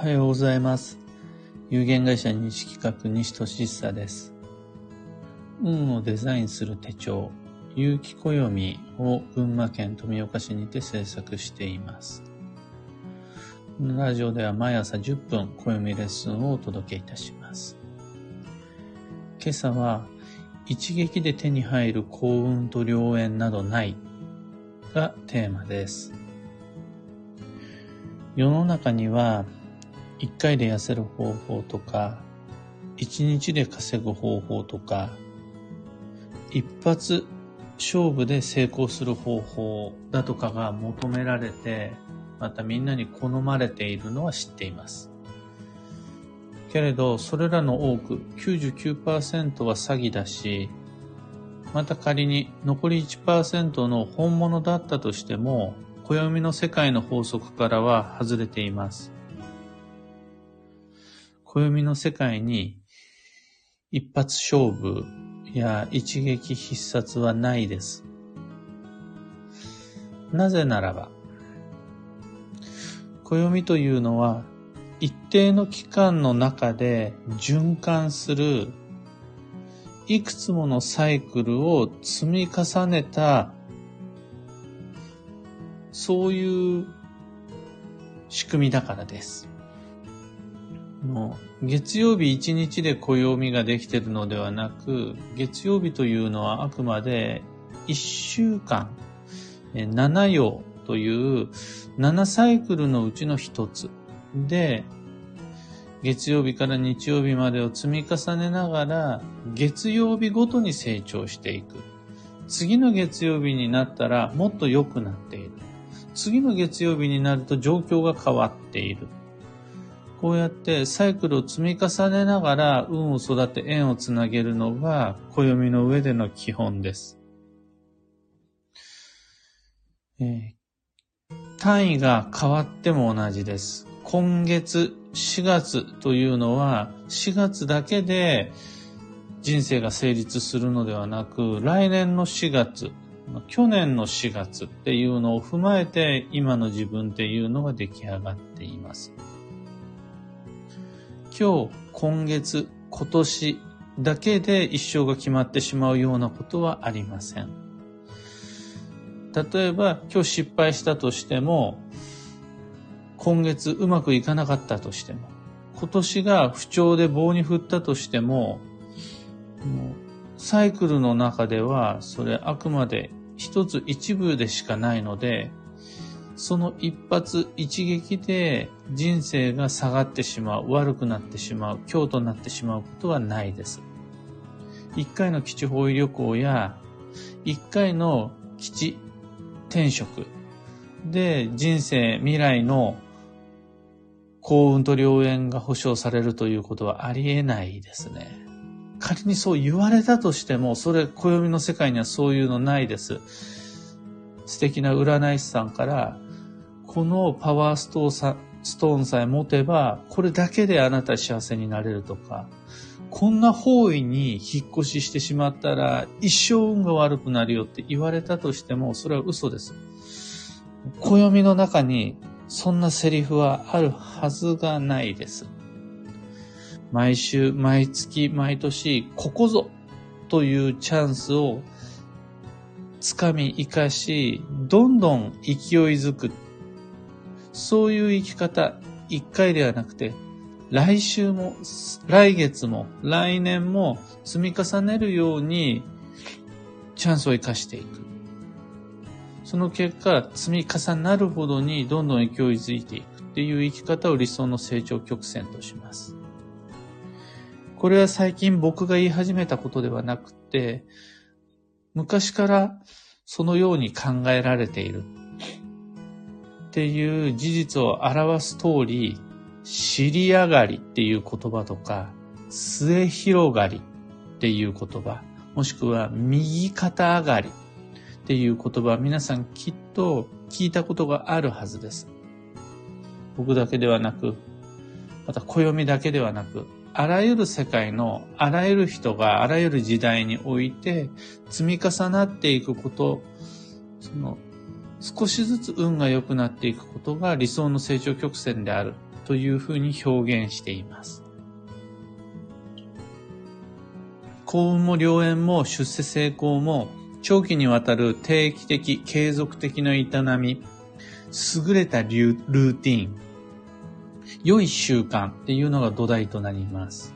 おはようございます。有限会社西企画西俊久です。運をデザインする手帳、有機暦を群馬県富岡市にて制作しています。このラジオでは毎朝10分暦レッスンをお届けいたします。今朝は一撃で手に入る幸運と良縁などないがテーマです。世の中には一回で痩せる方法とか、一日で稼ぐ方法とか、一発勝負で成功する方法だとかが求められて、またみんなに好まれているのは知っています。けれど、それらの多く、99%は詐欺だし、また仮に残り1%の本物だったとしても、暦の世界の法則からは外れています。暦の世界に一発勝負や一撃必殺はないです。なぜならば、暦というのは一定の期間の中で循環するいくつものサイクルを積み重ねたそういう仕組みだからです。月曜日一日で暦ができているのではなく、月曜日というのはあくまで一週間、七曜という七サイクルのうちの一つで、月曜日から日曜日までを積み重ねながら、月曜日ごとに成長していく。次の月曜日になったらもっと良くなっている。次の月曜日になると状況が変わっている。こうやってサイクルを積み重ねながら運を育て縁をつなげるのが暦の上での基本です。えー単位が変わっても同じです。今月4月というのは4月だけで人生が成立するのではなく来年の4月去年の4月っていうのを踏まえて今の自分っていうのが出来上がっています。今日、今月、今年だけで一生が決まってしまうようなことはありません。例えば今日失敗したとしても、今月うまくいかなかったとしても、今年が不調で棒に振ったとしても、サイクルの中ではそれあくまで一つ一部でしかないので、その一発一撃で人生が下がってしまう、悪くなってしまう、強となってしまうことはないです。一回の基地方位旅行や、一回の基地転職で人生、未来の幸運と良縁が保証されるということはありえないですね。仮にそう言われたとしても、それ、暦の世界にはそういうのないです。素敵な占い師さんから、このパワーストーンさえ持てば、これだけであなた幸せになれるとか、こんな方位に引っ越ししてしまったら、一生運が悪くなるよって言われたとしても、それは嘘です。暦の中に、そんなセリフはあるはずがないです。毎週、毎月、毎年、ここぞというチャンスをつかみ生かし、どんどん勢いづく。そういう生き方、一回ではなくて、来週も、来月も、来年も積み重ねるように、チャンスを生かしていく。その結果、積み重なるほどにどんどん勢いづいていくっていう生き方を理想の成長曲線とします。これは最近僕が言い始めたことではなくて、昔からそのように考えられているっていう事実を表す通り、尻上がりっていう言葉とか、末広がりっていう言葉、もしくは右肩上がりっていう言葉皆さんきっと聞いたことがあるはずです。僕だけではなく、また暦だけではなく、あらゆる世界のあらゆる人があらゆる時代において積み重なっていくこと、その少しずつ運が良くなっていくことが理想の成長曲線であるというふうに表現しています。幸運も良縁も出世成功も長期にわたる定期的、継続的な営み、優れたルーティン、良い習慣っていうのが土台となります。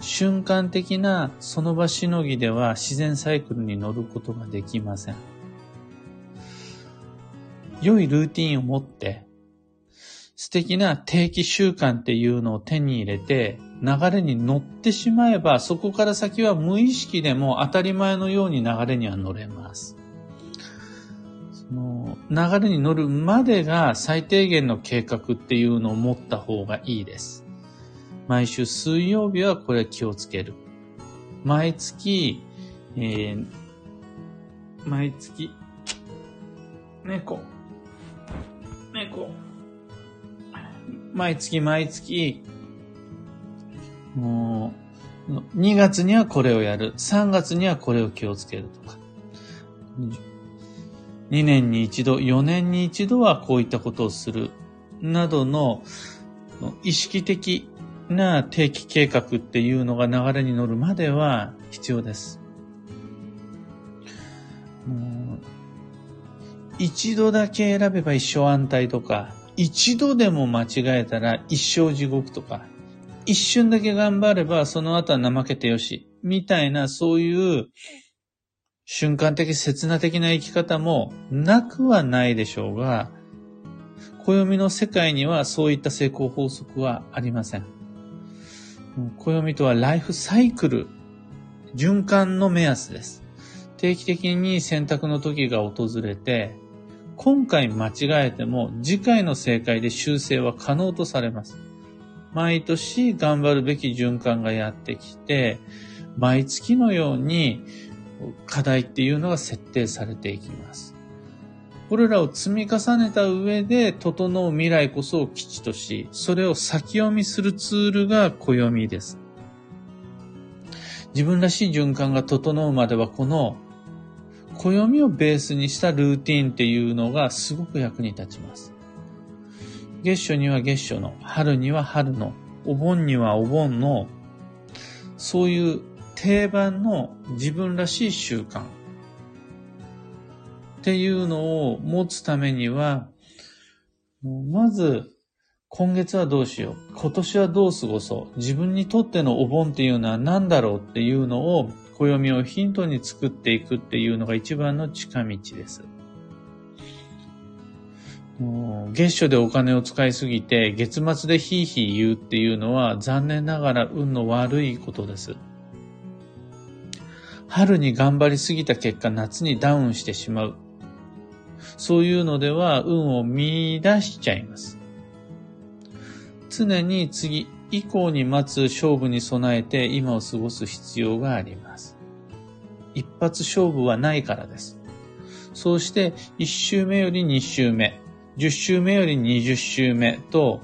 瞬間的なその場しのぎでは自然サイクルに乗ることができません。良いルーティンを持って、素敵な定期習慣っていうのを手に入れて、流れに乗ってしまえば、そこから先は無意識でも当たり前のように流れには乗れます。その流れに乗るまでが最低限の計画っていうのを持った方がいいです。毎週水曜日はこれ気をつける。毎月、えー、毎月、猫、猫、毎月毎月、もう、2月にはこれをやる。3月にはこれを気をつけるとか。2年に一度、4年に一度はこういったことをする。などの意識的な定期計画っていうのが流れに乗るまでは必要です。一度だけ選べば一生安泰とか、一度でも間違えたら一生地獄とか、一瞬だけ頑張ればその後は怠けてよし、みたいなそういう瞬間的、刹那的な生き方もなくはないでしょうが、暦の世界にはそういった成功法則はありません。暦とはライフサイクル、循環の目安です。定期的に選択の時が訪れて、今回間違えても次回の正解で修正は可能とされます。毎年頑張るべき循環がやってきて、毎月のように課題っていうのが設定されていきます。これらを積み重ねた上で整う未来こそを基地とし、それを先読みするツールが暦です。自分らしい循環が整うまではこの暦をベースにしたルーティンっていうのがすごく役に立ちます。月初には月初の、春には春の、お盆にはお盆の、そういう定番の自分らしい習慣っていうのを持つためには、まず、今月はどうしよう。今年はどう過ごそう。自分にとってのお盆っていうのは何だろうっていうのを、暦をヒントに作っていくっていうのが一番の近道です。月初でお金を使いすぎて、月末でヒーヒー言うっていうのは残念ながら運の悪いことです。春に頑張りすぎた結果、夏にダウンしてしまう。そういうのでは運を見出しちゃいます。常に次以降に待つ勝負に備えて今を過ごす必要があります。一発勝負はないからです。そうして1周目より2周目、10周目より20周目と、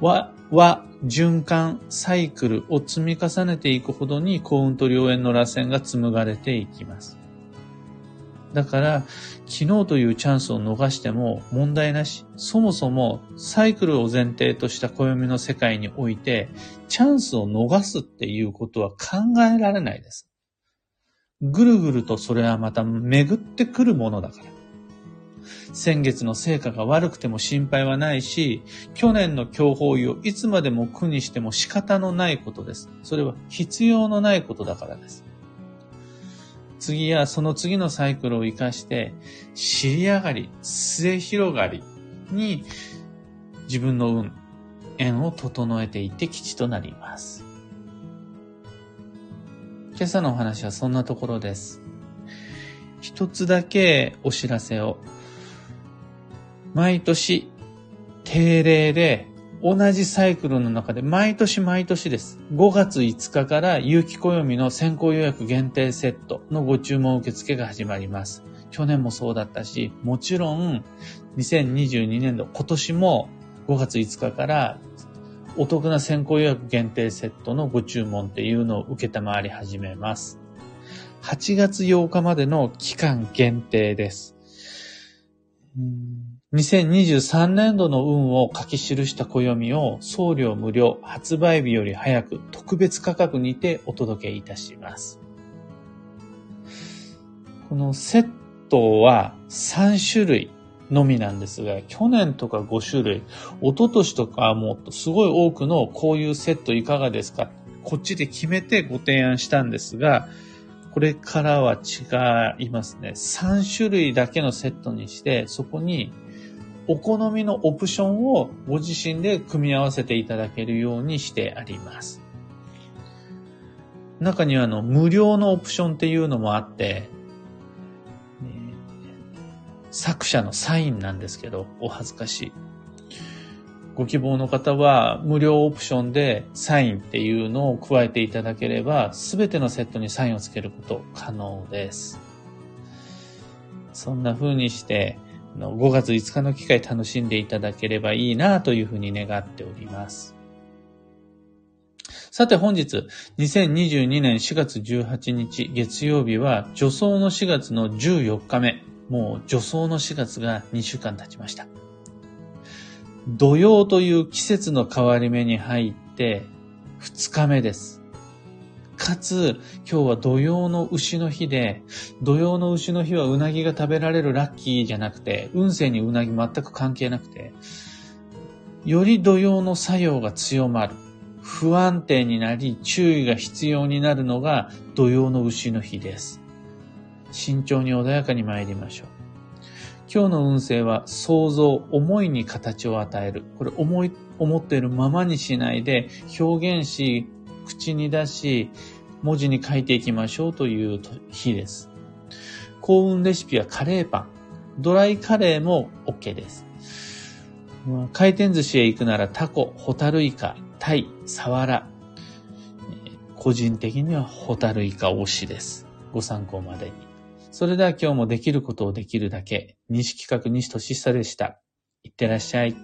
和、和、循環、サイクルを積み重ねていくほどに幸運と良縁の螺旋が紡がれていきます。だから、昨日というチャンスを逃しても問題なし。そもそもサイクルを前提とした暦の世界において、チャンスを逃すっていうことは考えられないです。ぐるぐるとそれはまた巡ってくるものだから。先月の成果が悪くても心配はないし、去年の強法医をいつまでも苦にしても仕方のないことです。それは必要のないことだからです。次やその次のサイクルを活かして、尻上がり、末広がりに自分の運、縁を整えていって基地となります。今朝のお話はそんなところです。一つだけお知らせを。毎年定例で同じサイクルの中で毎年毎年です。5月5日から有機暦の先行予約限定セットのご注文受付が始まります。去年もそうだったし、もちろん2022年度今年も5月5日からお得な先行予約限定セットのご注文っていうのを受けたまわり始めます。8月8日までの期間限定です。2023年度の運を書き記した暦を送料無料発売日より早く特別価格にてお届けいたします。このセットは3種類のみなんですが、去年とか5種類、一昨年とかもっとすごい多くのこういうセットいかがですかこっちで決めてご提案したんですが、これからは違いますね。3種類だけのセットにして、そこにお好みのオプションをご自身で組み合わせていただけるようにしてあります。中にはあの無料のオプションっていうのもあって、作者のサインなんですけど、お恥ずかしい。ご希望の方は無料オプションでサインっていうのを加えていただければ、すべてのセットにサインをつけること可能です。そんな風にして、の5月5日の機会楽しんでいただければいいなというふうに願っております。さて本日、2022年4月18日月曜日は、助走の4月の14日目。もう助走の4月が2週間経ちました。土曜という季節の変わり目に入って2日目です。かつ、今日は土曜の牛の日で、土曜の牛の日はうなぎが食べられるラッキーじゃなくて、運勢にうなぎ全く関係なくて、より土曜の作用が強まる。不安定になり、注意が必要になるのが土曜の牛の日です。慎重に穏やかに参りましょう。今日の運勢は想像、思いに形を与える。これ思い、思っているままにしないで表現し、口に出し、文字に書いていきましょうという日です。幸運レシピはカレーパン。ドライカレーも OK です。回転寿司へ行くならタコ、ホタルイカ、タイ、サワラ。個人的にはホタルイカ推しです。ご参考までに。それでは今日もできることをできるだけ。西企画西俊久でした。いってらっしゃい。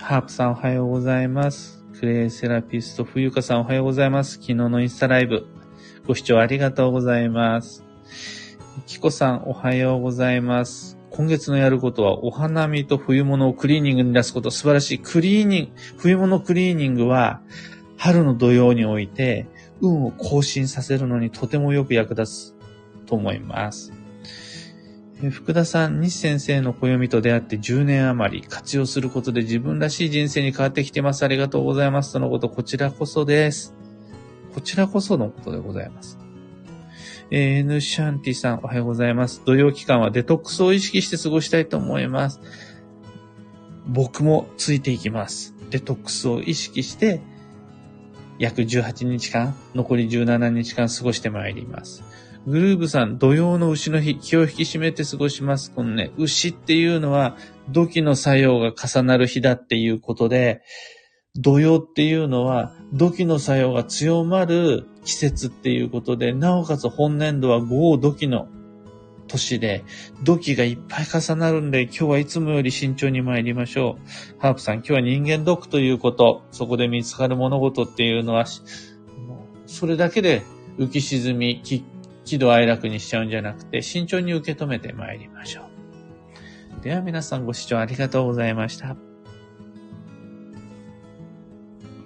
ハープさんおはようございます。クレイセラピスト冬香さんおはようございます。昨日のインスタライブ。ご視聴ありがとうございます。キコさんおはようございます。今月のやることはお花見と冬物をクリーニングに出すこと素晴らしい。クリーニング、冬物クリーニングは春の土曜において運を更新させるのにとてもよく役立つと思います。福田さん、西先生の暦と出会って10年余り活用することで自分らしい人生に変わってきてます。ありがとうございます。とのこと、こちらこそです。こちらこそのことでございます。えー、N シャンティさん、おはようございます。土曜期間はデトックスを意識して過ごしたいと思います。僕もついていきます。デトックスを意識して、約18日間、残り17日間過ごしてまいります。グルーブさん、土曜の牛の日、気を引き締めて過ごします。このね、牛っていうのは、土器の作用が重なる日だっていうことで、土曜っていうのは、土器の作用が強まる季節っていうことで、なおかつ本年度は豪土器の年で、土器がいっぱい重なるんで、今日はいつもより慎重に参りましょう。ハープさん、今日は人間ドックということ、そこで見つかる物事っていうのは、それだけで浮き沈み、喜怒哀楽にしちゃうんじゃなくて、慎重に受け止めて参りましょう。では皆さんご視聴ありがとうございました。